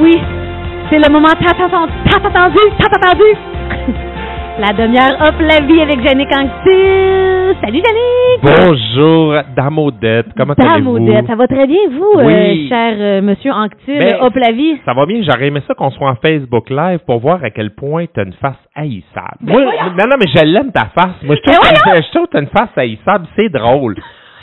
oui, c'est le moment tant attendu, tant attendu, tant attendu. La demi-heure Hop la vie avec Jannick Anctil. Salut Jannick! Bonjour, Dame Odette. Comment allez-vous? Dame Odette, ça va très bien, vous, Oui. euh, cher euh, monsieur Anctil, Ben, Hop la vie? Ça va bien, j'aurais aimé ça qu'on soit en Facebook Live pour voir à quel point t'as une face haïssable. Ben Moi, non, non, mais je l'aime ta face. Moi, je trouve, Ben trouve que t'as une face haïssable, c'est drôle.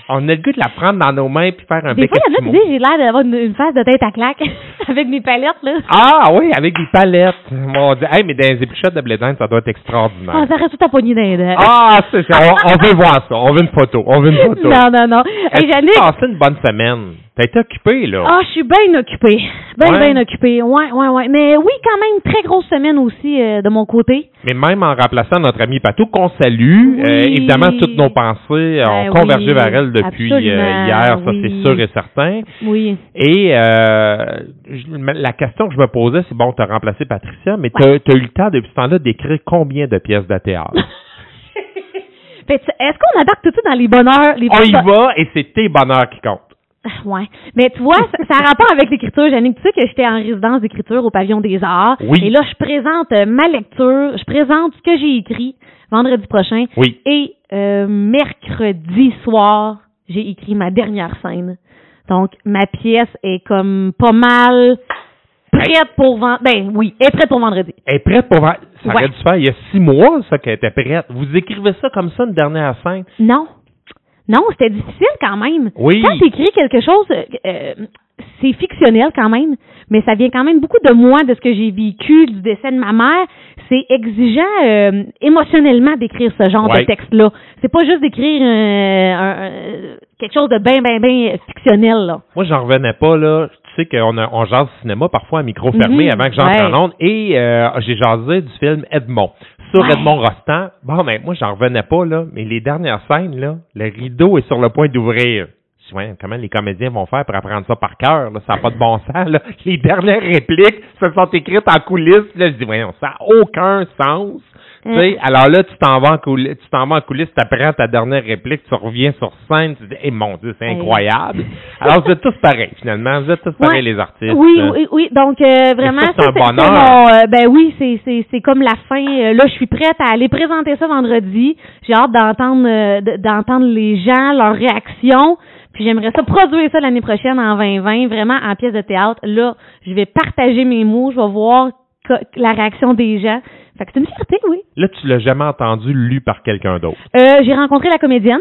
On a le goût de la prendre dans nos mains puis faire un Des fois, il y en a qui disent j'ai l'air d'avoir une, une face de tête à claque avec mes palettes, là. Ah oui, avec des palettes. Mon Dieu. Hey, mais dans les épluchettes de blé d'Inde, ça doit être extraordinaire. Ça reste tout à les dents. Ah, c'est ça. On, on veut voir ça. On veut une photo. On veut une photo. Non, non, non. Hey, As-tu Jannick, passé une bonne semaine? T'as été occupé, là. Ah, je suis bien occupée. Bien, Ouais. bien occupée. Ouais, ouais, ouais. Mais oui, quand même, très grosse semaine aussi euh, de mon côté. Mais même en remplaçant notre ami Patou, qu'on salue, Oui. euh, évidemment, toutes nos pensées euh, ont Ben convergé oui, vers elle depuis euh, hier, ça oui. c'est sûr et certain. Oui. Et euh, la question que je me posais, c'est bon, tu as remplacé Patricia, mais tu as, eu le temps depuis ce temps-là d'écrire combien de pièces de théâtre? Que, Est-ce qu'on embarque tout de suite dans les bonheurs? Les On y va et c'est tes bonheurs qui comptent. Ouais. Mais tu vois, ça, ça a rapport avec l'écriture, Jannick. Tu sais que j'étais en résidence d'écriture au Pavillon des Arts. Oui. Et là, je présente euh, ma lecture, je présente ce que j'ai écrit vendredi prochain. Oui. Et euh, mercredi soir, j'ai écrit ma dernière scène. Donc, ma pièce est comme pas mal prête pour vendre. Ben oui, elle est prête pour vendredi. Elle est prête pour... vendre- Ça Ouais. aurait dû faire il y a six mois, ça, qu'elle était prête. Vous écrivez ça comme ça, une dernière scène? Non. Non, c'était difficile quand même. Oui. Quand tu écris quelque chose, euh, c'est fictionnel quand même, mais ça vient quand même beaucoup de moi, de ce que j'ai vécu, du décès de ma mère. C'est exigeant euh, émotionnellement d'écrire ce genre Ouais. de texte-là. C'est pas juste d'écrire euh, quelque chose de bien, bien, bien fictionnel. Là. Moi, j'en revenais pas, là. Tu sais qu'on on jase cinéma parfois à micro fermé Mhm, avant que j'entre ouais. en onde. Et euh, j'ai jasé du film Edmond. Sur Ouais. Edmond Rostand. Bon, ben, moi, j'en revenais pas, là. Mais les dernières scènes, là, le rideau est sur le point d'ouvrir. Ouais, comment les comédiens vont faire pour apprendre ça par cœur, là? Ça n'a pas de bon sens, là. Les dernières répliques se sont écrites en coulisses. Là, je dis, voyons, ça n'a aucun sens. Sais, alors là, tu t'en vas en coulisses, tu t'en vas en coulisses, t'apprends ta dernière réplique, tu reviens sur scène, tu dis, eh mon Dieu, c'est incroyable. Alors, vous êtes tous pareils, finalement. Vous êtes tous pareils, Ouais. les artistes. Oui, oui, oui. Donc, euh, vraiment, ça, c'est un bonheur? mon, euh, ben oui, c'est, c'est, c'est comme la fin. Euh, Là, je suis prête à aller présenter ça vendredi. J'ai hâte d'entendre, euh, d'entendre les gens, leurs réactions. Puis j'aimerais ça produire ça l'année prochaine en 2020, vraiment en pièce de théâtre. Là, je vais partager mes mots, je vais voir la réaction des gens. Fait que c'est une fierté, oui. Là, tu l'as jamais entendu lu par quelqu'un d'autre. Euh, j'ai rencontré la comédienne.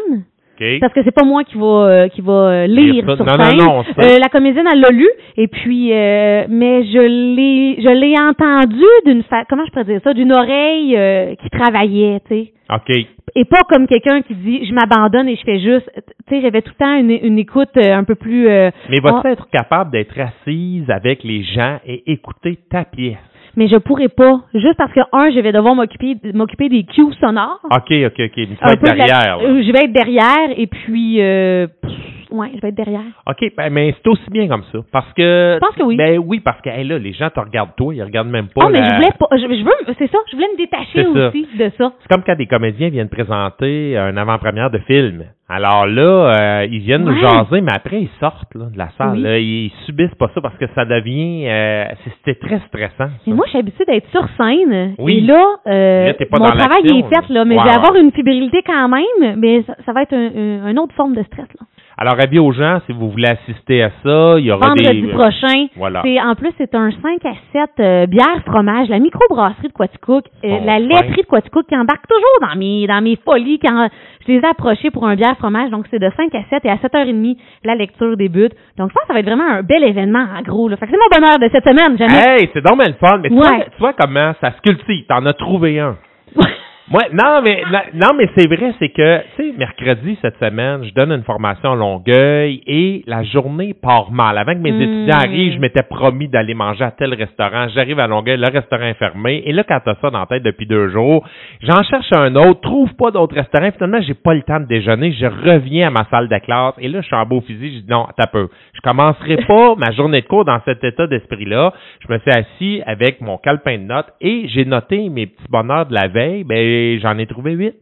OK? Parce que c'est pas moi qui va euh, qui va euh, lire sur Non, non, scène. non, on sait. Euh, la comédienne elle l'a lu et puis euh, mais je l'ai je l'ai entendu d'une fa- comment je pourrais dire ça? D'une oreille euh, qui travaillait, tu sais. OK. Et pas comme quelqu'un qui dit je m'abandonne et je fais juste tu sais j'avais tout le temps une, une écoute un peu plus euh, Mais vas-tu ah, être capable d'être assise avec les gens et écouter ta pièce? Mais je pourrais pas juste parce que un je vais devoir m'occuper m'occuper des cues sonores. OK, OK, OK. Tu vas être la- derrière. euh, je vais être derrière et puis euh, pff, ouais, je vais être derrière. OK, ben, mais c'est aussi bien comme ça. Parce que. Je pense que oui. Ben oui, parce que hey, là, les gens te regardent toi, ils regardent même pas. Ah, mais la- je voulais pas. Je, je veux, c'est ça, je voulais me détacher ça. aussi de ça. C'est comme quand des comédiens viennent présenter un avant-première de film. Alors là, euh, ils viennent nous jaser, mais après, ils sortent là, de la salle. Oui. là. ils subissent pas ça parce que ça devient... euh, C'était très stressant. ça. Mais moi, je suis habituée d'être sur scène. Oui. Et là, euh, Là, t'es pas mon dans travail est fait, là, mais là. je vais avoir une fébrilité quand même, mais ça, ça va être un, un- une autre forme de stress. Là. Alors, avis aux gens, si vous voulez assister à ça, il y aura Vendredi des... prochain. Voilà. C'est, en plus, c'est un 5 à 7 euh, bière fromage, la microbrasserie de Quaticook, euh, Bon, la laiterie de Quaticook qui embarque toujours dans mes, dans mes folies quand je les ai approchés pour un bière fromage. Donc, c'est de 5 à 7 et à 7h30, la lecture débute. Donc, je pense que ça va être vraiment un bel événement, en gros. Là. Fait que c'est mon bonheur de cette semaine, Jannick. Hey, c'est bien le fun, mais tu, Ouais. vois, tu vois comment ça se cultive? T'en as trouvé un. Moi, non, mais la- non, mais c'est vrai, c'est que, tu sais, mercredi cette semaine, je donne une formation à Longueuil et la journée part mal. Avant que mes Hmm. étudiants arrivent, je m'étais promis d'aller manger à tel restaurant. J'arrive à Longueuil, le restaurant est fermé. Et là, quand t'as ça dans la tête depuis deux jours, j'en cherche un autre, trouve pas d'autres restaurants. Finalement, j'ai pas le temps de déjeuner. Je reviens à ma salle de classe et là, je suis en beau physique. Je dis non, t'as peu. Je commencerai pas ma journée de cours dans cet état d'esprit-là. Je me suis assis avec mon calepin de notes et j'ai noté mes petits bonheurs de la veille. Ben, j'en ai trouvé huit.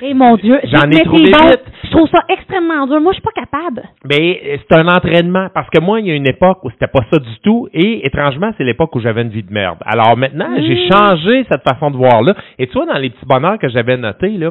Eh mon Dieu, J'en ai mais trouvé bon. vite. Je trouve ça extrêmement dur. Moi, je suis pas capable. Ben, c'est un entraînement. Parce que moi, il y a une époque où c'était pas ça du tout. Et étrangement, c'est l'époque où j'avais une vie de merde. Alors maintenant, Mm. j'ai changé cette façon de voir-là. Et tu vois, dans les petits bonheurs que j'avais notés, là,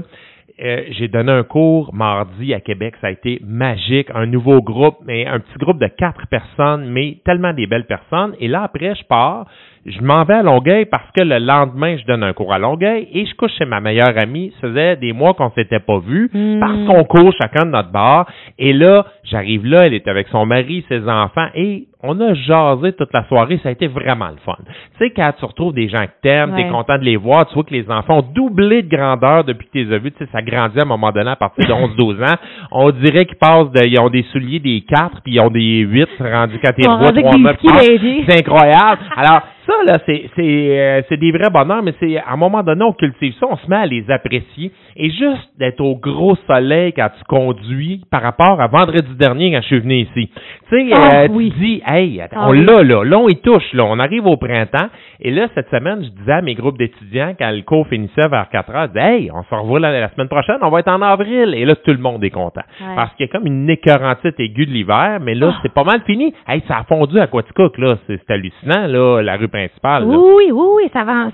euh, j'ai donné un cours mardi à Québec. Ça a été magique. Un nouveau groupe, mais un petit groupe de quatre personnes, mais tellement des belles personnes. Et là, après, je pars. Je m'en vais à Longueuil parce que le lendemain, je donne un cours à Longueuil et je couche chez ma meilleure amie. Ça faisait des mois qu'on s'était pas vus Mm. parce qu'on court chacun de notre bar. Et là, j'arrive là, elle est avec son mari, ses enfants et on a jasé toute la soirée. Ça a été vraiment le fun. Tu sais, quand tu retrouves des gens que t'aimes, Ouais. t'es content de les voir, tu vois que les enfants ont doublé de grandeur depuis que tu les as vus. Tu sais, ça grandit à un moment donné à partir de 11-12 ans. On dirait qu'ils passent de, ils ont des souliers des 4 puis ils ont des 8 rendus quand ils tard. légers. C'est incroyable. Alors, ça, là, c'est, c'est, euh, c'est des vrais bonheurs, mais c'est, à un moment donné, on cultive ça, on se met à les apprécier. Et juste d'être au gros soleil quand tu conduis par rapport à vendredi dernier quand je suis venu ici. Tu sais, Ah, euh, oui. tu dis, hey, attends, Ah, on l'a, là, là, on y touche, là, on arrive au printemps. Et là, cette semaine, je disais à mes groupes d'étudiants, quand le cours finissait vers 4 heures, je disais, hey, on se revoit la, la semaine prochaine, on va être en avril. Et là, tout le monde est content. Ouais. Parce qu'il y a comme une écœurantite aiguë de l'hiver, mais là, Ah. c'est pas mal fini. Hey, ça a fondu à Quaticook, là. C'est, c'est hallucinant, là, la rue Oui, oui, oui, ça va.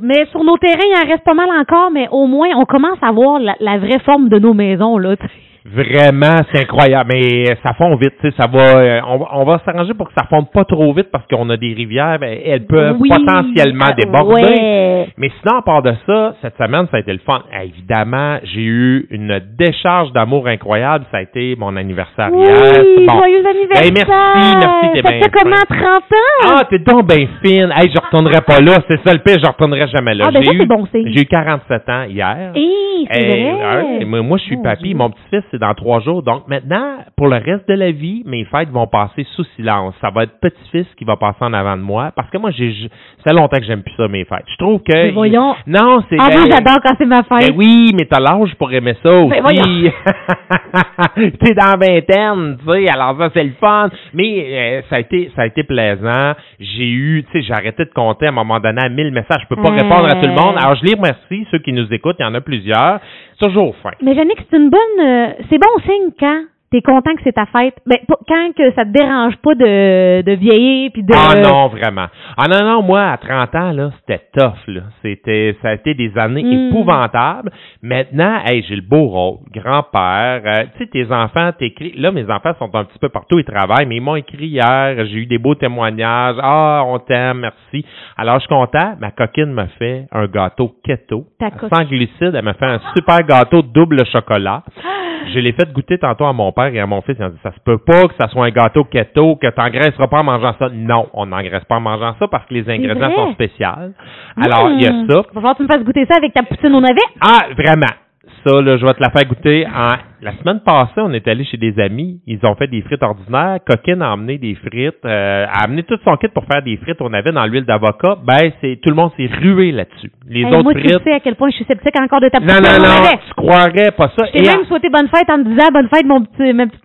Mais sur nos terrains, il en reste pas mal encore, mais au moins, on commence à voir la, vraie forme de nos maisons, là. Vraiment, c'est incroyable. Mais ça fond vite, tu sais, ça va. euh, on, va- on va s'arranger pour que ça fonde pas trop vite parce qu'on a des rivières, ben, elles peuvent Oui, potentiellement euh, déborder. ouais. Mais sinon, à part de ça, cette semaine, ça a été le fun. Eh, évidemment, j'ai eu une décharge d'amour incroyable. Ça a été mon anniversaire Oui, hier. Bon. joyeux anniversaire! Hey, merci, merci, t'es Ça bien fait comment, fin. 30 ans? Ah, t'es donc bien fine. Hey, je retournerai pas là. C'est ça le pire, je retournerai jamais là. Ah, ben J'ai eu- c'est bon. J'ai eu 47 ans hier. Hey, c'est Hey, vrai. ouais, moi, je suis papy. Mon petit-fils, c'est dans trois jours. Donc, maintenant, pour le reste de la vie, mes fêtes vont passer sous silence. Ça va être petit-fils qui va passer en avant de moi. Parce que moi, j'ai, ça fait longtemps que j'aime plus ça, mes fêtes. Je trouve que. Mais voyons. Non, c'est. Ah, ben- moi, j'adore quand c'est ma fête. ben oui, mais t'as l'âge pour aimer ça aussi. T'es dans la vingtaine, tu sais, alors ça c'est le fun. Mais euh, ça a été ça a été plaisant. J'ai eu, tu sais, j'ai arrêté de compter à un moment donné à 1000 messages. Je peux pas répondre à tout le monde. Alors je les remercie, ceux qui nous écoutent, il y en a plusieurs. Toujours fin. Mais Jannick, c'est une bonne. euh, c'est bon signe quand t'es content que c'est ta fête? Ben, quand que ça te dérange pas de, de vieillir puis de. Ah non, vraiment. Ah non, non, moi, à 30 ans, là, c'était tough, là. C'était, ça a été des années Mm. épouvantables. Maintenant, hey, j'ai le beau rôle. Grand-père. euh, tu sais, tes enfants t'écrivent. Là, mes enfants sont un petit peu partout, ils travaillent, mais ils m'ont écrit hier. J'ai eu des beaux témoignages. Ah, on t'aime, merci. Alors, je suis content. Ma coquine m'a fait un gâteau keto. Ta. Sans glucides. Elle m'a fait un super gâteau double chocolat. Je l'ai fait goûter tantôt à mon père et à mon fils. Ils ont dit, ça se peut pas que ça soit un gâteau keto, que t'engraisseras pas en mangeant ça. Non, on n'engraisse pas en mangeant ça parce que les ingrédients sont spéciaux. Alors, il y a Mmh. ça. Va falloir que tu me fasses goûter ça avec ta poutine au navet. Ah, vraiment. Ça, là, je vais te la faire goûter. En... La semaine passée, on est allé chez des amis. Ils ont fait des frites ordinaires. Coquine a amené des frites. euh, a amené tout son kit pour faire des frites. On avait dans l'huile d'avocat. Ben, c'est tout le monde s'est rué là-dessus. Les Hey, autres moi, tu frites. sais à quel point je suis sceptique encore de ta Non, non, non. Tu croirais pas ça. Et même souhaité bonne fête en me disant bonne fête, mon petit, ma petite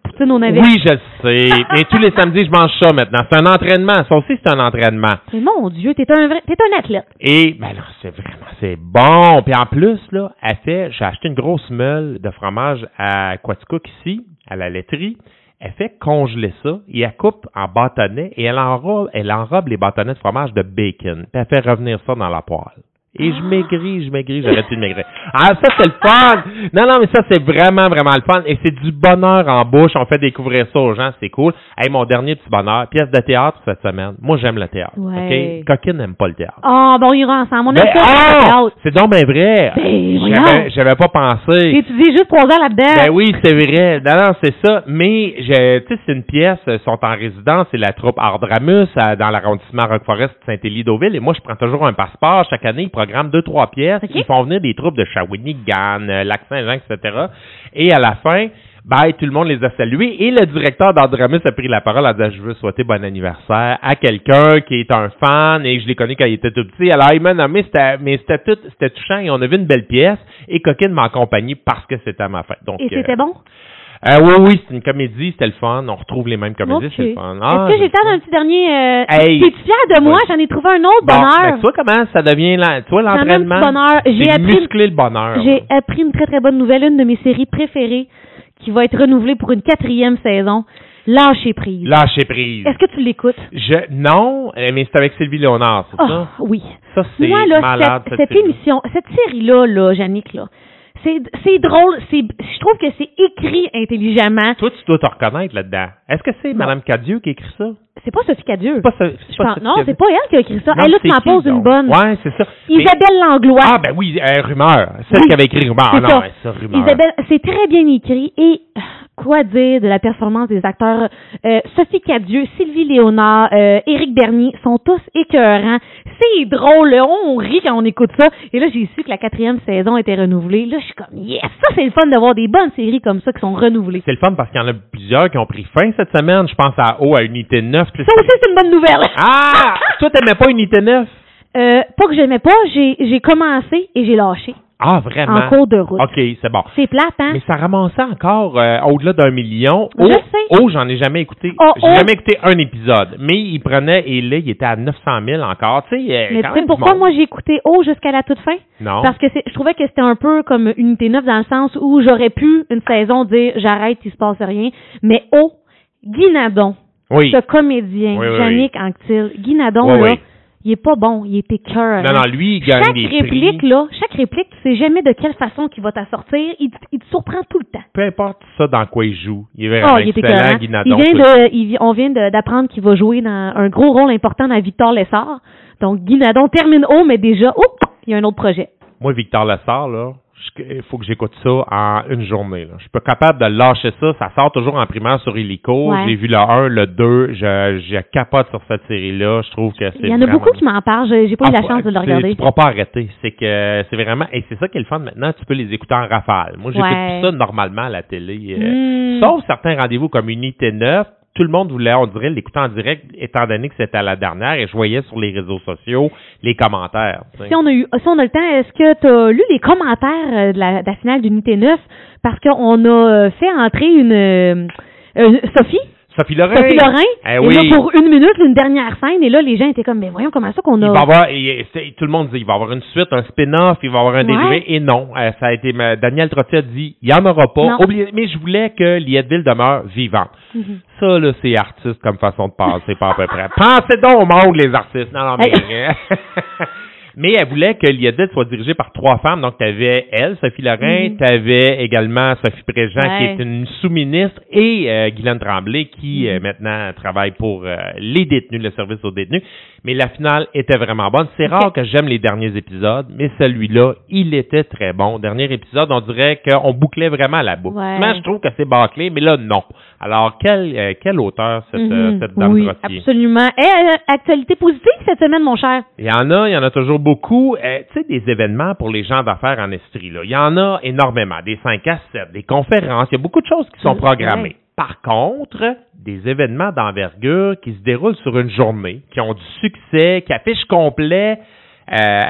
Oui, je le sais. Et tous les samedis, je mange ça maintenant. C'est un entraînement. Ça aussi, c'est un entraînement. Mais mon Dieu, t'es un vrai, t'es un athlète. Et, ben là, c'est vraiment, c'est bon. Puis en plus, là, elle fait, j'ai acheté une grosse meule de fromage à Quaticook ici, à la laiterie. Elle fait congeler ça et elle coupe en bâtonnets et elle enrobe, elle enrobe les bâtonnets de fromage de bacon. Puis elle fait revenir ça dans la poêle. Et je maigris, je maigris, j'arrête plus de maigrir. Ah, ça, c'est le fun! Non, non, mais ça, c'est vraiment, vraiment le fun. Et c'est du bonheur en bouche. On fait découvrir ça aux gens, c'est cool. Hey, mon dernier petit bonheur, pièce de théâtre cette semaine. Moi, j'aime le théâtre. Ouais. OK? Coquine n'aime pas le théâtre. Ah, bon, on ira ensemble. On aime ça. oh! le théâtre. c'est donc bien vrai. Ben, J'avais, pas pensé. J'ai étudié juste trois ans là-dedans. Ben oui, c'est vrai. Non, non, c'est ça. Mais, tu sais, c'est une pièce, ils sont en résidence, c'est la troupe Ardramus à- dans l'arrondissement Roqueforest Saint-Élie-Deauville. Et moi, je prends toujours un passeport. Chaque année, ils deux, trois pièces. OK. Ils font venir des troupes de Shawinigan, euh, Lac-Saint-Jean, etc. Et à la fin, ben, tout le monde les a salués. Et le directeur d'Ardramus a pris la parole en disant, je veux souhaiter bon anniversaire à quelqu'un qui est un fan et je l'ai connu quand il était tout petit. Alors, il m'a nommé, c'était, mais c'était tout, c'était touchant et on a vu une belle pièce. Et Coquine m'a accompagné parce que c'était ma fête. Donc, Et euh, c'était bon? Euh, oui, oui, c'est une comédie, c'était le fun. On retrouve les mêmes comédies, c'est le fun. Ah, Est-ce que j'ai le temps d'un petit dernier... Euh, Hey. T'es-tu de moi? J'en ai trouvé un autre Bon, bonheur. ben, tu vois comment ça devient, la, tu vois, l'entraînement? bonheur. J'ai appris, le bonheur. j'ai appris une très très bonne nouvelle, une de mes séries préférées qui va être renouvelée pour une quatrième saison. Lâcher prise. Lâcher prise. Est-ce que tu l'écoutes? Je, non, euh, mais c'est avec Sylvie Léonard, c'est Oh, ça? oui. Ça, c'est Moi, là, malade, cette, cette cette émission, cette série-là, là, Yannick, là, c'est, c'est drôle, c'est, je trouve que c'est écrit intelligemment. Toi, tu dois te reconnaître là-dedans. Est-ce que c'est Mme Cadieux qui a écrit ça? C'est pas Sophie Cadieux. C'est pas, pas pense- non, c'est pas elle qui a écrit ça. Non, elle, là, tu m'en poses une bonne. Ouais, c'est ça. Mais- Isabelle Langlois. Ah, ben oui, euh, Rumeur. Celle Oui. qui avait écrit Rumeur. C'est Ah, non, ça. ça, Rumeur. Isabelle, c'est très bien écrit et euh, quoi dire de la performance des acteurs Euh, Sophie Cadieux, Sylvie Léonard, euh, Éric Bernier sont tous écœurants. C'est drôle, on rit quand on écoute ça. Et là, j'ai su que la quatrième saison était renouvelée. Là, je suis comme yes, ça c'est le fun d'avoir des bonnes séries comme ça qui sont renouvelées. C'est le fun parce qu'il y en a plusieurs qui ont pris fin cette semaine. Je pense à O à Unité 9. tu sais, Ça aussi c'est une bonne nouvelle. Ah! Toi, t'aimais pas Unité 9? Euh, pas que j'aimais pas, j'ai commencé et j'ai lâché Ah, vraiment? en cours de route. OK, c'est bon. C'est plate, hein? Mais ça ramassait encore euh, au-delà d'un million. Je Oh, sais. oh, j'en ai jamais écouté. Oh, J'ai oh. jamais écouté un épisode. Mais il prenait, et là, il était à 900 000 encore. Tu sais, euh, Mais tu sais pourquoi moi j'ai écouté haut jusqu'à la toute fin? Non. Parce que je trouvais que c'était un peu comme Unité 9 dans le sens où j'aurais pu une saison dire j'arrête, il se passe rien. Mais oh, Guy Nadon, Oui. ce comédien, Oui, oui, Yannick Anctil, Guy Nadon, Oui, là, oui. Il est pas bon, il est écœurant. Non, non, lui, il gagne Chaque des réplique, prix. là, chaque réplique, tu sais jamais de quelle façon qu'il va t'en sortir, il, te- il te surprend tout le temps. Peu importe ça dans quoi il joue. Il est vraiment Oh, il est excellent, écœurant. Guy Il Nadon. vient de, il on vient d'apprendre qu'il va jouer dans un gros rôle important dans Victor Lessard. Donc, Guy Nadon termine haut, mais déjà, oups, il y a un autre projet. Moi, Victor Lessard, là, il faut que j'écoute ça en une journée. Là. Je suis pas capable de lâcher ça. Ça sort toujours en primaire sur Illico. Ouais. J'ai vu le 1, le 2. Je, je capote sur cette série-là. Je trouve que c'est Il y en a beaucoup qui m'en parlent, j'ai pas eu Ah, la chance de le regarder. Tu pourras pas arrêter. C'est que c'est vraiment. Et c'est ça qui est le fun maintenant. Tu peux les écouter en rafale. Moi, j'écoute Ouais. tout ça normalement à la télé. euh, Hmm. Sauf certains rendez-vous comme Unité 9. Tout le monde voulait, on dirait, l'écouter en direct, étant donné que c'était à la dernière, et je voyais sur les réseaux sociaux les commentaires. Si on a eu, si on a le temps, est-ce que tu as lu les commentaires euh, de la, de la finale d'Unité 9? Parce qu'on a euh, fait entrer une euh, euh, Sophie, Sophie Lorrain. Sophie Lorrain, Eh et oui. là pour une minute, une dernière scène, et là les gens étaient comme, mais voyons comment ça qu'on Il a... va avoir, et- tout le monde dit, il va y avoir une suite, un spin-off, il va y avoir un dérivé, et non, euh, ça a été, ma- Daniel Trottier a dit, il n'y en aura pas. Oubliez- mais je voulais que Lietteville demeure vivante. Mhm. Ça, là, c'est artiste comme façon de penser, pas à peu près. Pensez donc au monde, les artistes. Non, non, mais... mais elle voulait que Lietteville soit dirigée par trois femmes. Donc, tu avais elle, Sophie Lorrain, Mhm. tu avais également Sophie Préjean, qui est une sous-ministre, et euh, Guylaine Tremblay, qui euh, Mhm. maintenant travaille pour euh, les détenus, le service aux détenus. Mais la finale était vraiment bonne. C'est rare que j'aime les derniers épisodes, mais celui-là, il était très bon. Dernier épisode, on dirait qu'on bouclait vraiment la boucle. Ouais. Souvent, je trouve que c'est bâclé, mais là, non. Alors, quel, euh, quel auteur, cette, euh, Mhm. cette dame oui, Trottier? absolument. Et euh, actualité positive cette semaine, mon cher. Il y en a, il y en a toujours beaucoup. Euh, tu sais, des événements pour les gens d'affaires en Estrie, là. Il y en a énormément. Des 5 à 7, des conférences. Il y a beaucoup de choses qui sont Ouais. programmées. Par contre, des événements d'envergure qui se déroulent sur une journée, qui ont du succès, qui affichent complet, euh,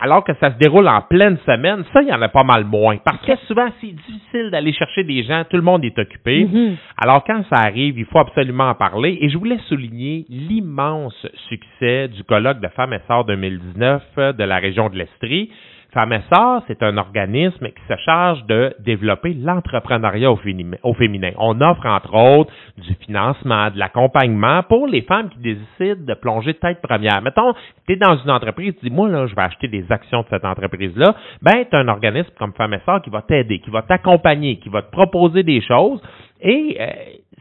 alors que ça se déroule en pleine semaine, ça, il y en a pas mal moins. Parce que souvent, c'est difficile d'aller chercher des gens. Tout le monde est occupé. Mhm. Alors, quand ça arrive, il faut absolument en parler. Et je voulais souligner l'immense succès du colloque de Femmes et Sœurs 2019 euh, de la région de l'Estrie. Sœurs, c'est un organisme qui se charge de développer l'entrepreneuriat au, féminin-. On offre, entre autres, du financement, de l'accompagnement pour les femmes qui décident de plonger tête première. Mettons, tu es dans une entreprise, tu dis, moi, là, je vais acheter des actions de cette entreprise-là. Ben, tu un organisme comme Sœurs qui va t'aider, qui va t'accompagner, qui va te proposer des choses. Et euh,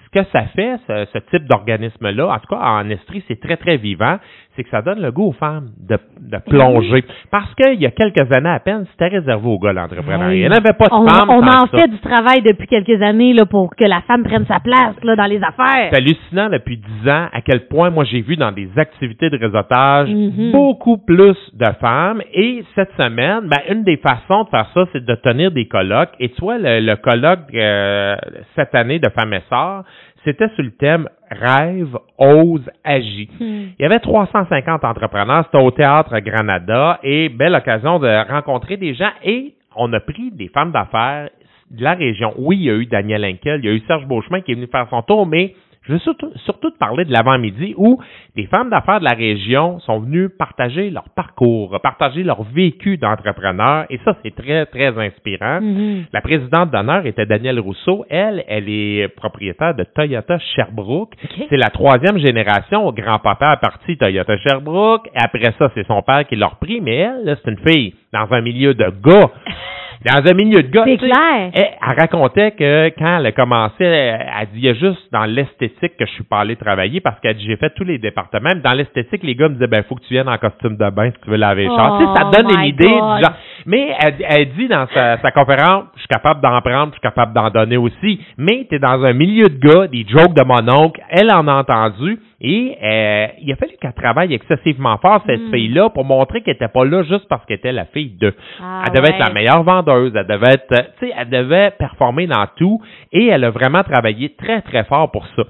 ce que ça fait, ce, ce type d'organisme-là, en tout cas en Estrie, c'est très, très vivant, c'est que ça donne le goût aux femmes de, de plonger. Parce qu'il y a quelques années à peine, c'était réservé aux gars, l'entrepreneuriat. Il n'y avait pas de On, femmes. on en ça. fait du travail depuis quelques années là, pour que la femme prenne sa place là, dans les affaires. C'est hallucinant depuis dix ans à quel point moi j'ai vu dans des activités de réseautage Mhm. beaucoup plus de femmes. Et cette semaine, ben, une des façons de faire ça, c'est de tenir des colloques. Et tu vois, le, le colloque euh, cette année de Femmes et Sœurs, c'était sur le thème Rêve, ose, agis. Hmm. Il y avait 350 entrepreneurs, c'était au Théâtre Granada et belle occasion de rencontrer des gens et on a pris des femmes d'affaires de la région. Oui, il y a eu Daniel Henkel, il y a eu Serge Beauchemin qui est venu faire son tour, mais je veux surtout, surtout te parler de l'avant-midi où des femmes d'affaires de la région sont venues partager leur parcours, partager leur vécu d'entrepreneur, et ça, c'est très, très inspirant. Mhm. La présidente d'honneur était Danielle Rousseau. Elle, elle est propriétaire de Toyota Sherbrooke. OK. C'est la troisième génération. Grand-papa a parti Toyota Sherbrooke. Après ça, c'est son père qui l'a repris, mais elle, là, c'est une fille dans un milieu de gars. Dans un milieu de gars. C'est clair. elle, elle racontait que quand elle a commencé, elle, elle dit, il y a juste dans l'esthétique que je suis pas allé travailler parce qu'elle dit, j'ai fait tous les départements. Dans l'esthétique, les gars me disaient, ben, faut que tu viennes en costume de bain si tu veux laver les chars. Oh Tu sais, ça donne une idée God. du genre. Mais elle, elle dit dans sa, sa conférence, je suis capable d'en prendre, je suis capable d'en donner aussi. Mais tu es dans un milieu de gars, des jokes de mon oncle, elle en a entendu. Et euh, il a fallu qu'elle travaille excessivement fort, cette Mm. fille-là, pour montrer qu'elle n'était pas là juste parce qu'elle était la fille de. Ah, elle devait être la meilleure vendeuse, elle devait être, euh, tu sais, elle devait performer dans tout et elle a vraiment travaillé très, très fort pour ça.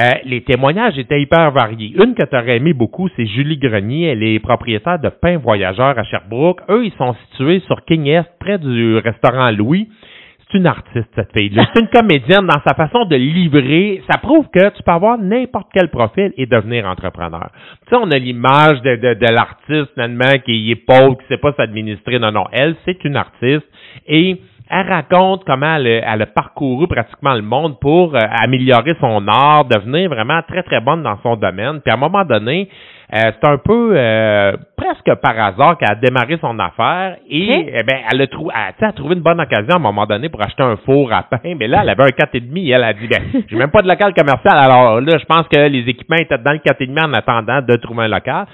Euh, les témoignages étaient hyper variés. Une que tu aurais aimé beaucoup, c'est Julie Grenier. Elle est propriétaire de Pain Voyageur à Sherbrooke. Eux, ils sont situés sur King Est, près du restaurant Louis. C'est une artiste, cette fille-là. C'est une comédienne dans sa façon de livrer. Ça prouve que tu peux avoir n'importe quel profil et devenir entrepreneur. Tu sais, on a l'image de, de, de l'artiste, finalement, qui est pauvre, qui sait pas s'administrer. Non, non. Elle, c'est une artiste. Et elle raconte comment elle, a- elle a parcouru pratiquement le monde pour euh, améliorer son art, devenir vraiment très, très bonne dans son domaine. Puis à un moment donné, euh, c'est un peu euh, presque par hasard qu'elle a démarré son affaire et eh ben, elle a, trou elle a trouvé une bonne occasion à un moment donné pour acheter un four à pain. Mais là, elle avait un 4,5 et elle a dit, ben, j'ai même pas de local commercial. Alors là, je pense que les équipements étaient dans le 4,5 en attendant de trouver un local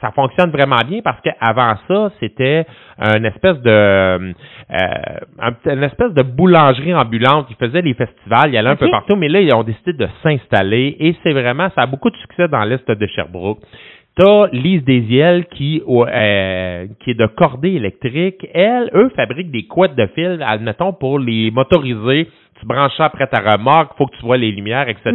ça fonctionne vraiment bien parce qu'avant ça, c'était une espèce de euh, une espèce de boulangerie ambulante. Ils faisaient les festivals, il y allait un peu partout, mais là, ils ont décidé de s'installer et c'est vraiment, ça a beaucoup de succès dans l'Est de Sherbrooke. T'as Lise Desiel qui, euh, qui est de cordée électrique. Elle, eux, fabriquent des couettes de fil, admettons, pour les motoriser. Tu branches ça après ta remorque, faut que tu vois les lumières, etc.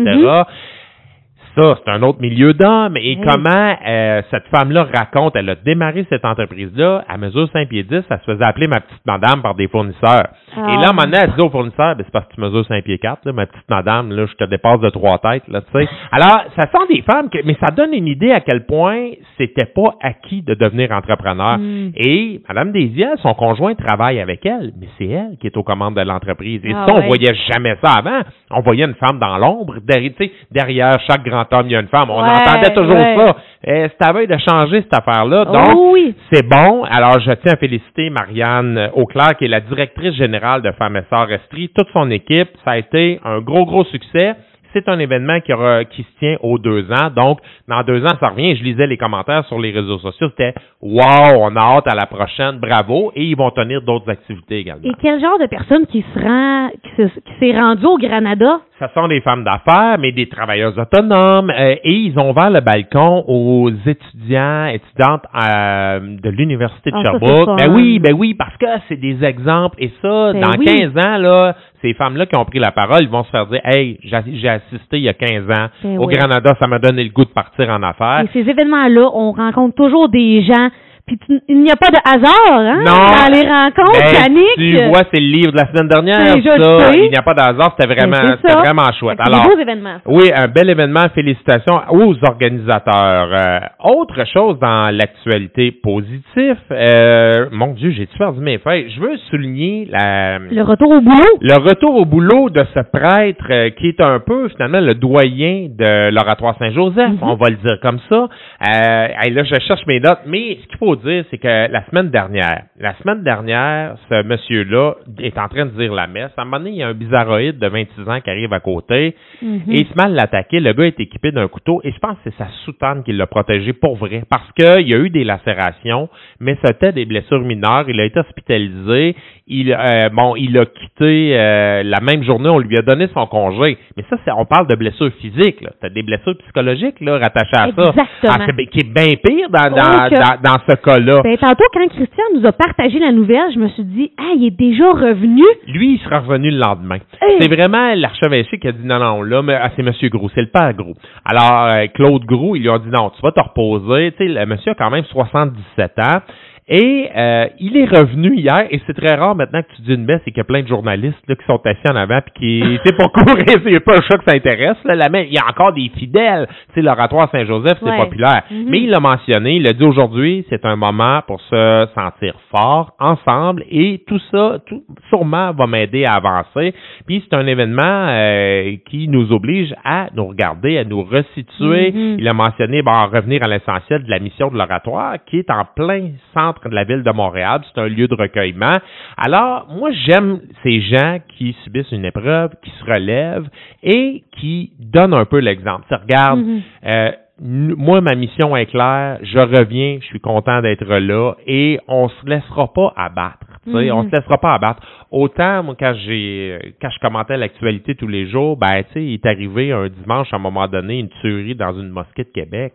Ça, c'est un autre milieu d'hommes. Et comment euh, cette femme-là raconte, elle a démarré cette entreprise-là, à mesure 5 pieds 10, elle se faisait appeler ma petite madame par des fournisseurs. Ah. Et là, à un moment donné, elle dit au fournisseur, ben, c'est parce que tu mesures 5 pieds 4, là, ma petite madame, là, je te dépasse de trois têtes, là, tu sais. Alors, ça sont des femmes, que, mais ça donne une idée à quel point c'était pas acquis de devenir entrepreneur. Mm. Et Madame Desiel, son conjoint travaille avec elle, mais c'est elle qui est aux commandes de l'entreprise. Et Ah ça, on ouais. voyait jamais ça avant. On voyait une femme dans l'ombre. Derrière, derrière chaque grand homme, il y a une femme. On Ouais, entendait toujours ouais. ça. Eh, c'est à veille de changer cette affaire-là. Donc, Oh oui. c'est bon. Alors, je tiens à féliciter Marianne Auclair, qui est la directrice générale de Femmes et Sœurs Estrie, toute son équipe. Ça a été un gros, gros succès. C'est un événement qui, aura, qui se tient aux deux ans. Donc, dans deux ans, ça revient. Je lisais les commentaires sur les réseaux sociaux. C'était Wow, on a hâte à la prochaine. Bravo. Et ils vont tenir d'autres activités également. Et quel genre de personne qui se rend, qui se- qui s'est rendu au Granada? Ce sont des femmes d'affaires, mais des travailleuses autonomes. euh, et ils ont ouvert le balcon aux étudiants, étudiantes euh, de l'Université de Ah, Sherbrooke. Ben oui, ben oui, parce que c'est des exemples. Et ça, Ben dans oui. 15 ans, là, ces femmes-là qui ont pris la parole, ils vont se faire dire Hey, j'ai j'ai assisté il y a 15 ans Ben au oui. Granada, ça m'a donné le goût de partir en affaires. Et ces événements-là, on rencontre toujours des gens. Puis tu- il n'y a pas de hasard, hein? Non. Dans les rencontres, Ben, Yannick. tu vois, c'est le livre de la semaine dernière. Ben, ça. Il n'y a pas de hasard, c'était vraiment, Ben, c'est c'était vraiment chouette. Alors, des beaux événements. Oui, un bel événement. Félicitations aux organisateurs. Euh, autre chose dans l'actualité positive, euh, mon Dieu, j'ai-tu perdu mes feuilles? Je veux souligner la, Le retour au boulot. le retour au boulot de ce prêtre euh, qui est un peu finalement le doyen de l'oratoire Saint-Joseph, Mhm. on va le dire comme ça. Euh, hey, là, je cherche mes notes, mais ce qu'il faut dire, c'est que la semaine dernière, la semaine dernière, ce monsieur-là est en train de dire la messe. À un moment donné, il y a un bizarroïde de 26 ans qui arrive à côté Mhm. et il se met à l'attaquer. Le gars est équipé d'un couteau et je pense que c'est sa soutane qui l'a protégé pour vrai parce qu'il y a eu des lacérations, mais c'était des blessures mineures. Il a été hospitalisé. Il, euh, bon, il a quitté euh, la même journée. On lui a donné son congé. Mais ça, c'est, on parle de blessures physiques. Là. T'as des blessures psychologiques là, rattachées à ça. Exactement. Ah, c'est- qui est bien pire dans, dans, dans, dans ce cas-là. Ben, tantôt, quand Christian nous a partagé la nouvelle, je me suis dit, ah, il est déjà revenu. Lui, il sera revenu le lendemain. Hey! C'est vraiment l'archevêché qui a dit non, non, là, mais, ah, c'est M. Gros, c'est le père Gros. Alors, euh, Claude Gros, ils lui ont dit non, tu vas te reposer. Tu sais, le monsieur a quand même 77 ans. Et euh, il est revenu hier, et c'est très rare maintenant que tu dis une messe et qu'il y a plein de journalistes là, qui sont assis en avant puis qui, sais, pour courir, c'est pas un choc que ça intéresse. Là, la messe, il y a encore des fidèles. Tu sais, l'oratoire Saint-Joseph, c'est Ouais. populaire. Mhm. Mais il l'a mentionné, il a dit aujourd'hui, c'est un moment pour se sentir fort, ensemble, et tout ça, tout, sûrement, va m'aider à avancer. Puis c'est un événement euh, qui nous oblige à nous regarder, à nous resituer. Mhm. Il a mentionné, bon, revenir à l'essentiel de la mission de l'oratoire, qui est en plein centre de la ville de Montréal. C'est un lieu de recueillement. Alors, moi, j'aime ces gens qui subissent une épreuve, qui se relèvent et qui donnent un peu l'exemple. Tu sais, regarde, Mhm. euh, moi, ma mission est claire. Je reviens. Je suis content d'être là et on se laissera pas abattre. tu sais, Mhm. On se laissera pas abattre. Autant, moi, quand j'ai, quand je commentais l'actualité tous les jours, ben, tu sais, il est arrivé un dimanche, à un moment donné, une tuerie dans une mosquée de Québec.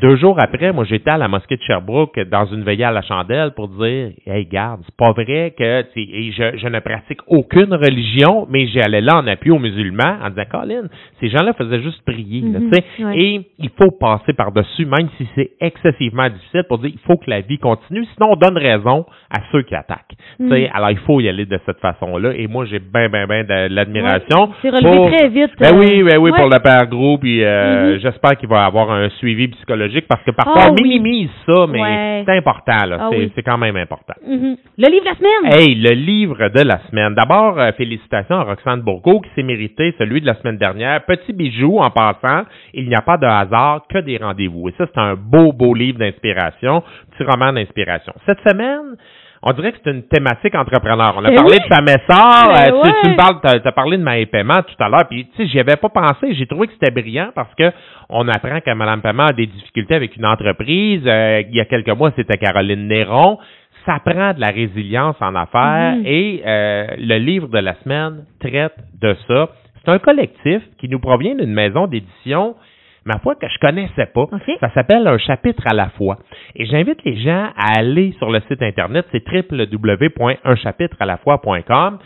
Deux jours après, moi, j'étais à la mosquée de Sherbrooke dans une veillée à la chandelle pour dire, hey, garde, c'est pas vrai que, et je, je ne pratique aucune religion, mais j'allais là en appui aux musulmans en disant, Colin, ces gens-là faisaient juste prier, Mhm, ouais. Et il faut passer par-dessus, même si c'est excessivement difficile, pour dire, il faut que la vie continue, sinon on donne raison à ceux qui attaquent. Mhm. alors il faut y aller de cette façon-là. Et moi, j'ai bien, bien, bien de l'admiration. Ouais. C'est relevé pour- très vite. ben euh, oui, ben oui, ouais. pour le père gros, puis euh, Mhm. j'espère qu'il va avoir un suivi psychologique parce que parfois Ah on oui. minimise ça, mais Ouais. c'est important, là. Ah c'est, oui. c'est quand même important. Mhm. Le livre de la semaine? Hey, le livre de la semaine. D'abord, euh, félicitations à Roxane Bourgault qui s'est mérité celui de la semaine dernière. Petit bijou en passant. Il n'y a pas de hasard que des rendez-vous. Et ça, c'est un beau, beau livre d'inspiration, petit roman d'inspiration. Cette semaine, on dirait que c'est une thématique entrepreneur. On a parlé oui. de. Ben euh, tu, tu me parles, t'as, t'as parlé de ma paiement tout à l'heure. Puis, tu sais, j'y avais pas pensé. J'ai trouvé que c'était brillant parce que on apprend que Mme Paiement a des difficultés avec une entreprise. Euh, il y a quelques mois, c'était Caroline Néron ça prend de la résilience en affaires Mhm. et euh, le livre de la semaine traite de ça. C'est un collectif qui nous provient d'une maison d'édition, ma foi, que je connaissais pas. OK. Ça s'appelle Un chapitre à la fois. Et j'invite les gens à aller sur le site internet, c'est www.unchapitre-à-la-fois.com.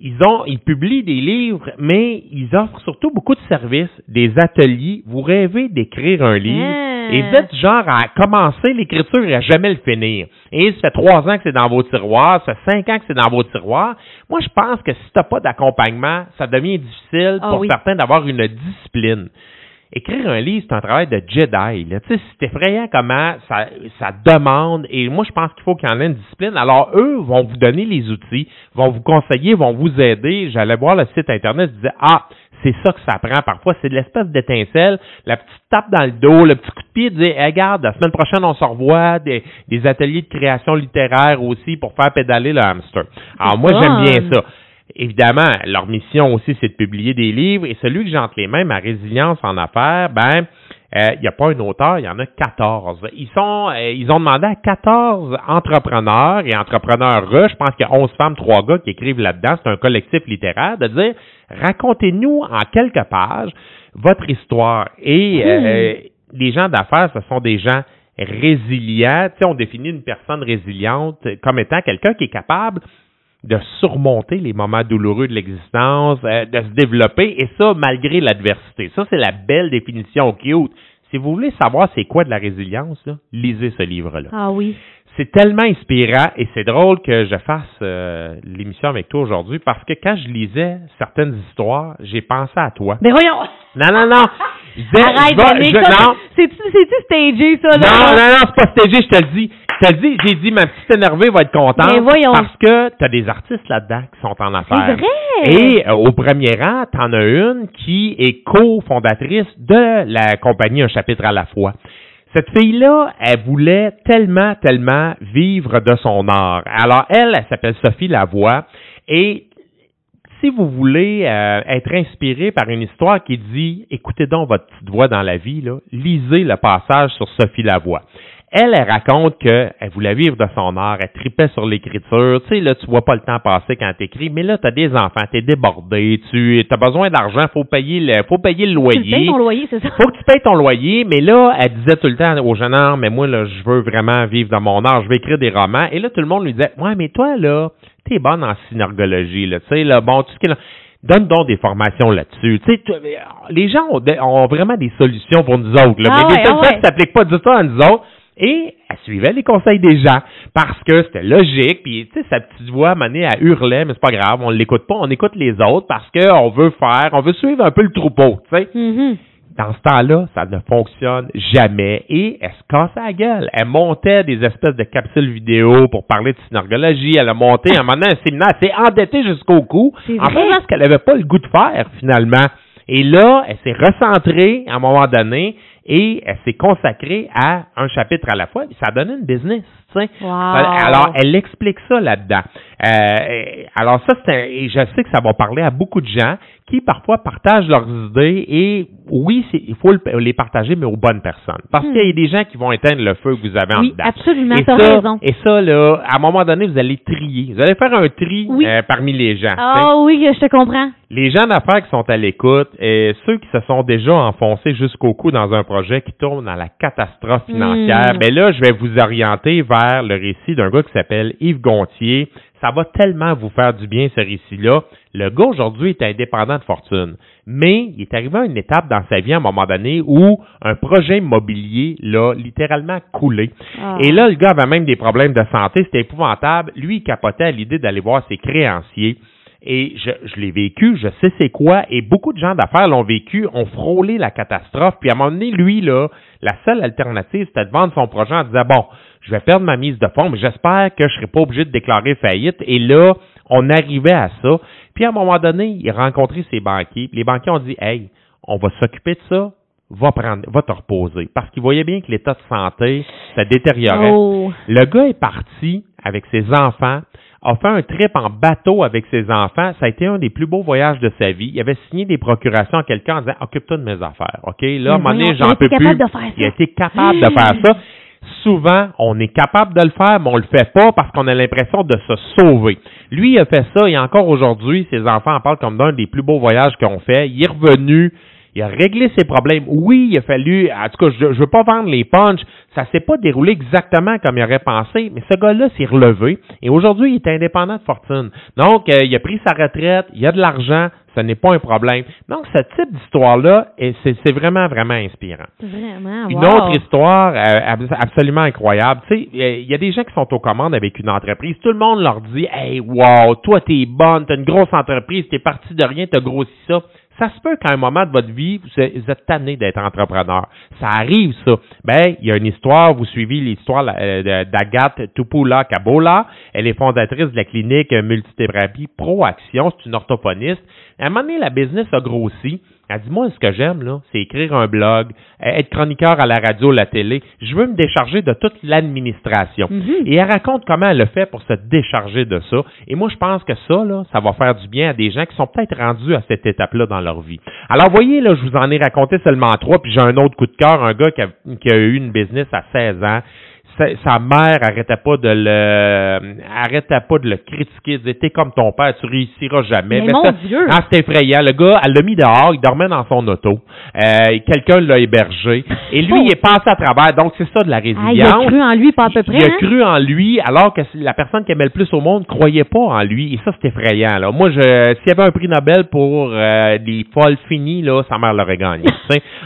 Ils ont, ils publient des livres, mais ils offrent surtout beaucoup de services, des ateliers. Vous rêvez d'écrire un livre Ah. et vous êtes genre à commencer l'écriture et à jamais le finir. Et ça fait trois ans que c'est dans vos tiroirs, ça fait cinq ans que c'est dans vos tiroirs. Moi, je pense que si t'as pas d'accompagnement, ça devient difficile Ah pour oui. certains d'avoir une discipline. Écrire un livre, c'est un travail de Jedi. là. Tu sais, c'est effrayant comment ça, ça demande. Et moi, je pense qu'il faut qu'il y en ait une discipline. Alors, eux vont vous donner les outils, vont vous conseiller, vont vous aider. J'allais voir le site Internet, je disais, ah, c'est ça que ça prend. Parfois, c'est de l'espèce d'étincelle, la petite tape dans le dos, le petit coup de pied, de dire, Hey, regarde, la semaine prochaine, on se revoit, des, des ateliers de création littéraire aussi pour faire pédaler le hamster. Alors, moi, j'aime bien ça. Évidemment, leur mission aussi, c'est de publier des livres. Et celui que j'ai entre les mains, ma résilience en affaires, ben, euh, il n'y a pas un auteur, il y en a 14. Ils sont, euh, ils ont demandé à 14 entrepreneurs et entrepreneurs, je pense qu'il y a 11 femmes, 3 gars qui écrivent là-dedans, c'est un collectif littéraire, de dire, racontez-nous en quelques pages votre histoire. Et euh, les gens d'affaires, ce sont des gens résilients. Tu sais, on définit une personne résiliente comme étant quelqu'un qui est capable de surmonter les moments douloureux de l'existence, euh, de se développer, et ça malgré l'adversité. Ça, c'est la belle définition cute. Si vous voulez savoir c'est quoi de la résilience, là, lisez ce livre-là. Ah oui. C'est tellement inspirant et c'est drôle que je fasse euh, l'émission avec toi aujourd'hui parce que quand je lisais certaines histoires, j'ai pensé à toi. Ben voyons. Non, non, non. Je disais, Arrête, je vais- Danick, je- ça, non, C'est-tu c'est-tu stagé, ça, là? non, non, non, c'est pas stagé, je te le dis. Je te le dis, j'ai dit, ma petite énervée va être contente. Mais voyons. Parce que tu as des artistes là-dedans qui sont en C'est affaires. vrai. Et euh, au premier rang, tu en as une qui est cofondatrice de la compagnie Un chapitre à la fois. Cette fille-là, elle voulait tellement, tellement vivre de son art. Alors, elle, elle s'appelle Sophie Lavoie. Et si vous voulez euh, être inspiré par une histoire qui dit écoutez donc votre petite voix dans la vie, lisez le passage sur Sophie Lavoie. Elle, elle raconte qu'elle voulait vivre de son art, elle tripait sur l'écriture. Tu sais, là, tu vois pas le temps passer quand tu écris, mais là, tu as des enfants, tu es débordé, tu as besoin d'argent, faut payer le faut payer le Tu loyer. le payes ton loyer, c'est ça? Faut que tu payes ton loyer, mais là, elle disait tout le temps aux jeunes hommes, mais moi, là, je veux vraiment vivre dans mon art, je veux écrire des romans. Et là, tout le monde lui disait, ouais, mais toi, là, t'es bonne en synergologie, là, tu sais, là, bon, tout ce qui est là, Donne donc des formations là-dessus. Tu sais, tu- les gens ont, vraiment des solutions pour nous autres. Là, Ah mais ouais, des ah solutions qui s'appliquent pas du tout à nous autres. Et elle suivait les conseils des gens parce que c'était logique. Puis, tu sais, sa petite voix menée à hurler, mais c'est pas grave, on l'écoute pas, on écoute les autres parce qu'on veut faire, on veut suivre un peu le troupeau, tu sais. Mhm. Dans ce temps-là, ça ne fonctionne jamais et elle se cassait la gueule. Elle montait des espèces de capsules vidéo pour parler de synergologie. Elle a monté un moment donné un séminaire. Elle s'est endettée jusqu'au cou en faisant ce qu'elle n'avait pas le goût de faire finalement. Et là, elle s'est recentrée à un moment donné et elle s'est consacrée à un chapitre à la fois. Et ça a donné une business. tu sais. Wow. Alors, elle explique ça là-dedans. Euh, alors ça, c'est un- et je sais que ça va parler à beaucoup de gens qui parfois partagent leurs idées et oui, il faut le- les partager, mais aux bonnes personnes. Parce Hmm. qu'il y a des gens qui vont éteindre le feu que vous avez en Oui, dedans. absolument, Et ça, raison. et ça, là, à un moment donné, vous allez trier. Vous allez faire un tri Oui. euh, parmi les gens. Ah oui, je te comprends. Les gens d'affaires qui sont à l'écoute et ceux qui se sont déjà enfoncés jusqu'au cou dans un projet qui tourne à la catastrophe financière, Mm. ben là, je vais vous orienter vers le récit d'un gars qui s'appelle Yves Gontier. Ça va tellement vous faire du bien, ce récit-là. Le gars, aujourd'hui, est indépendant de fortune. Mais il est arrivé à une étape dans sa vie, à un moment donné, où un projet immobilier l'a littéralement coulé. Ah. Et là, le gars avait même des problèmes de santé, c'était épouvantable. Lui, il capotait à l'idée d'aller voir ses créanciers. Et je, je l'ai vécu, je sais c'est quoi, et beaucoup de gens d'affaires l'ont vécu, ont frôlé la catastrophe, puis à un moment donné, lui, là, la seule alternative, c'était de vendre son projet en disant, bon, je vais perdre ma mise de fonds, mais j'espère que je serai pas obligé de déclarer faillite. Et là, on arrivait à ça. Puis à un moment donné, il a rencontré ses banquiers, puis les banquiers ont dit, hey, on va s'occuper de ça, va prendre, va te reposer. Parce qu'ils voyaient bien que l'état de santé se détériorait. Oh. Le gars est parti avec ses enfants, a fait un trip en bateau avec ses enfants. Ça a été un des plus beaux voyages de sa vie. Il avait signé des procurations à quelqu'un en disant Occupe-toi de mes affaires. OK? Là, à un moment donné, voyons, il a j'en peux plus. capable de faire Il a ça. été capable de faire ça. Souvent, on est capable de le faire, mais on le fait pas parce qu'on a l'impression de se sauver. Lui, il a fait ça et encore aujourd'hui, ses enfants en parlent comme d'un des plus beaux voyages qu'on fait. Il est revenu. Il a réglé ses problèmes. Oui, il a fallu, en tout cas, je, je veux pas vendre les punchs. Ça s'est pas déroulé exactement comme il aurait pensé, mais ce gars-là s'est relevé et aujourd'hui, il est indépendant de fortune. Donc, euh, il a pris sa retraite, il a de l'argent, ce n'est pas un problème. Donc, ce type d'histoire-là, c'est vraiment, vraiment inspirant. Vraiment, Une autre histoire euh, ab- absolument incroyable. Tu sais, il y a des gens qui sont aux commandes avec une entreprise. Tout le monde leur dit Hey, wow, toi, t'es bonne, t'as une grosse entreprise, t'es parti de rien, t'as grossi ça. Ça se peut qu'à un moment de votre vie, vous êtes tanné d'être entrepreneur. Ça arrive, ça. Ben, il y a une histoire, vous suivez l'histoire euh, d'Agathe Tupula Kabola. Elle est fondatrice de la clinique multithérapie Proaction. C'est une orthophoniste. À un moment donné, la business a grossi. Elle dit, moi, ce que j'aime, là, c'est écrire un blog, être chroniqueur à la radio, la télé. Je veux me décharger de toute l'administration. Mhm. Et elle raconte comment elle le fait pour se décharger de ça. Et moi, je pense que ça, là, ça va faire du bien à des gens qui sont peut-être rendus à cette étape-là dans leur vie. Alors, voyez, là, je vous en ai raconté seulement trois, puis j'ai un autre coup de cœur, un gars qui a, qui a eu une business à 16 ans. Sa, mère arrêtait pas de le arrêtait pas de le critiquer, elle disait t'es comme ton père, tu réussiras jamais. Mais mon ça- Dieu! ah, c'était effrayant. Le gars, elle l'a mis dehors, il dormait dans son auto. Euh, quelqu'un l'a hébergé. Et lui, Oh. il est passé à travers. Donc, c'est ça de la Ah, résilience. il a cru en lui, pas à peu près. Il a hein? cru en lui, alors que la personne qui aimait le plus au monde croyait pas en lui. Et ça, c'est effrayant. Là. Moi, je, s'il y avait un prix Nobel pour euh, des folles finies, là, sa mère l'aurait gagné.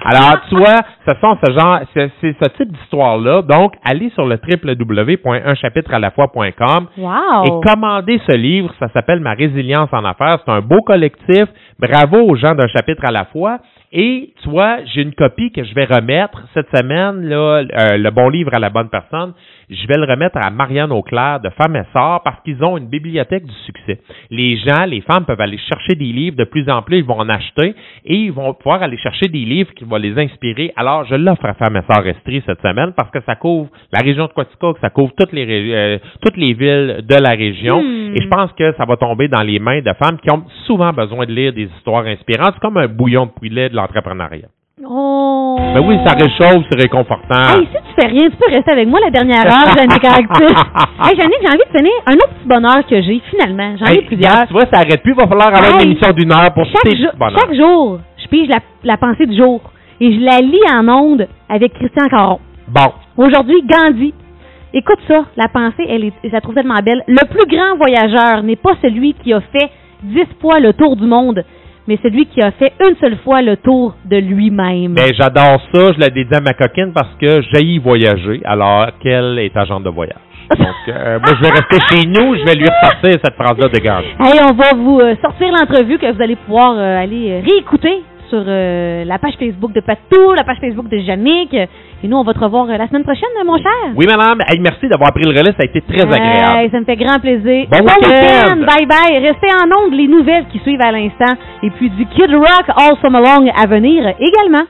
alors, tu vois, ce sont ce genre, c'est, c'est ce type d'histoire-là. Donc, allez sur le www.unchapitre-à-la-fois.com Wow! et commandez ce livre. Ça s'appelle Ma résilience en affaires. C'est un beau collectif. Bravo aux gens d'un chapitre à la fois. Et tu vois, j'ai une copie que je vais remettre cette semaine, là, euh, le bon livre à la bonne personne. Je vais le remettre à Marianne Auclair de Femmes et Sœurs parce qu'ils ont une bibliothèque du succès. Les gens, les femmes peuvent aller chercher des livres de plus en plus, ils vont en acheter et ils vont pouvoir aller chercher des livres qui vont les inspirer. Alors, je l'offre à Femmes et Sœurs Estrie cette semaine parce que ça couvre la région de Quaticook, ça couvre toutes les, euh, toutes les villes de la région. Hmm. Et je pense que ça va tomber dans les mains de femmes qui ont souvent besoin de lire des histoires inspirantes. C'est comme un bouillon de poulet de l'entrepreneuriat. Oh! Ben oui, ça réchauffe, c'est réconfortant. Hey, si tu fais rien, tu peux rester avec moi la dernière heure, Jannick Actif. hey, Jannick, j'ai envie de finir un autre petit bonheur que j'ai, finalement. J'en ai Hey, plusieurs. tu vois, ça arrête plus. Il va falloir avoir Hey, une émission d'une heure pour chaque, bonheurs. chaque jour, je pige la, la pensée du jour et je la lis en ondes avec Christian Caron. Bon. Aujourd'hui, Gandhi. Écoute ça, la pensée, elle est, je la trouve tellement belle. Le plus grand voyageur n'est pas celui qui a fait dix fois le tour du monde, mais celui qui a fait une seule fois le tour de lui-même. Ben, j'adore ça. Je l'ai dédié à ma coquine parce que j'ai voyager alors qu'elle est agente de voyage? Donc, euh, moi, je vais rester chez nous. Je vais lui ressortir cette phrase-là de garde. Hey, on va vous euh, sortir l'entrevue que vous allez pouvoir euh, aller euh, réécouter sur euh, la page Facebook de Patou, la page Facebook de Yannick. Et nous, on va te revoir euh, la semaine prochaine, mon cher. Oui, madame. Hey, merci d'avoir pris le relais. Ça a été très agréable. Ça me fait grand plaisir. Bon week-end. Bye bye. Restez en ondes les nouvelles qui suivent à l'instant. Et puis du Kid Rock All Summer Long à venir également.